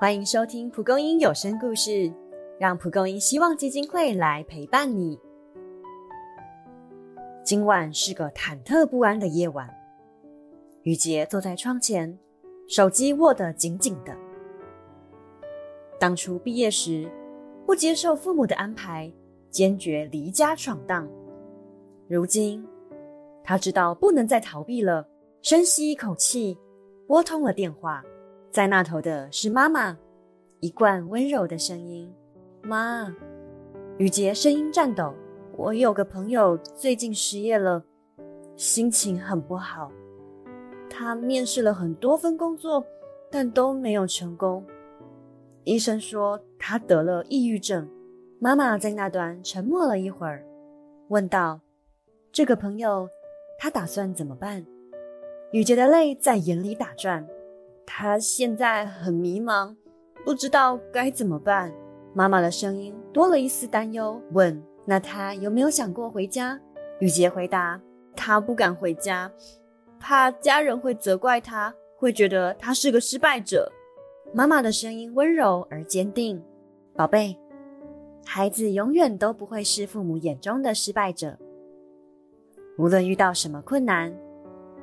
欢迎收听蒲公英有声故事，让蒲公英希望基金会来陪伴你。今晚是个忐忑不安的夜晚，雨杰坐在窗前，手机握得紧紧的。当初毕业时，不接受父母的安排，坚决离家闯荡。如今，他知道不能再逃避了，深吸一口气，拨通了电话。在那头的是妈妈，一贯温柔的声音。妈，雨杰声音颤抖。我有个朋友最近失业了，心情很不好。他面试了很多份工作，但都没有成功。医生说他得了抑郁症。妈妈在那端沉默了一会儿，问道：“这个朋友，他打算怎么办？”雨杰的泪在眼里打转。他现在很迷茫，不知道该怎么办。妈妈的声音多了一丝担忧，问：“那他有没有想过回家？”雨杰回答：“他不敢回家，怕家人会责怪他，会觉得他是个失败者。”妈妈的声音温柔而坚定：“宝贝，孩子永远都不会是父母眼中的失败者。无论遇到什么困难，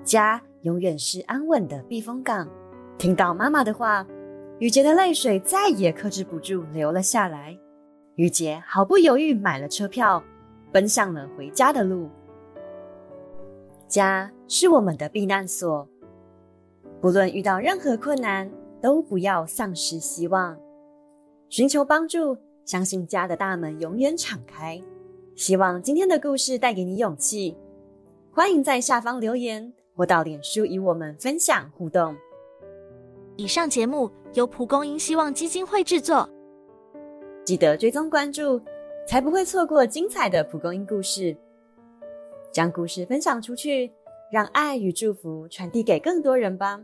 家永远是安稳的避风港。”听到妈妈的话，雨杰的泪水再也克制不住流了下来。雨杰毫不犹豫买了车票，奔向了回家的路。家是我们的避难所，不论遇到任何困难，都不要丧失希望，寻求帮助，相信家的大门永远敞开。希望今天的故事带给你勇气，欢迎在下方留言或到脸书与我们分享互动。以上节目由蒲公英希望基金会制作，记得追踪关注，才不会错过精彩的蒲公英故事。将故事分享出去，让爱与祝福传递给更多人吧。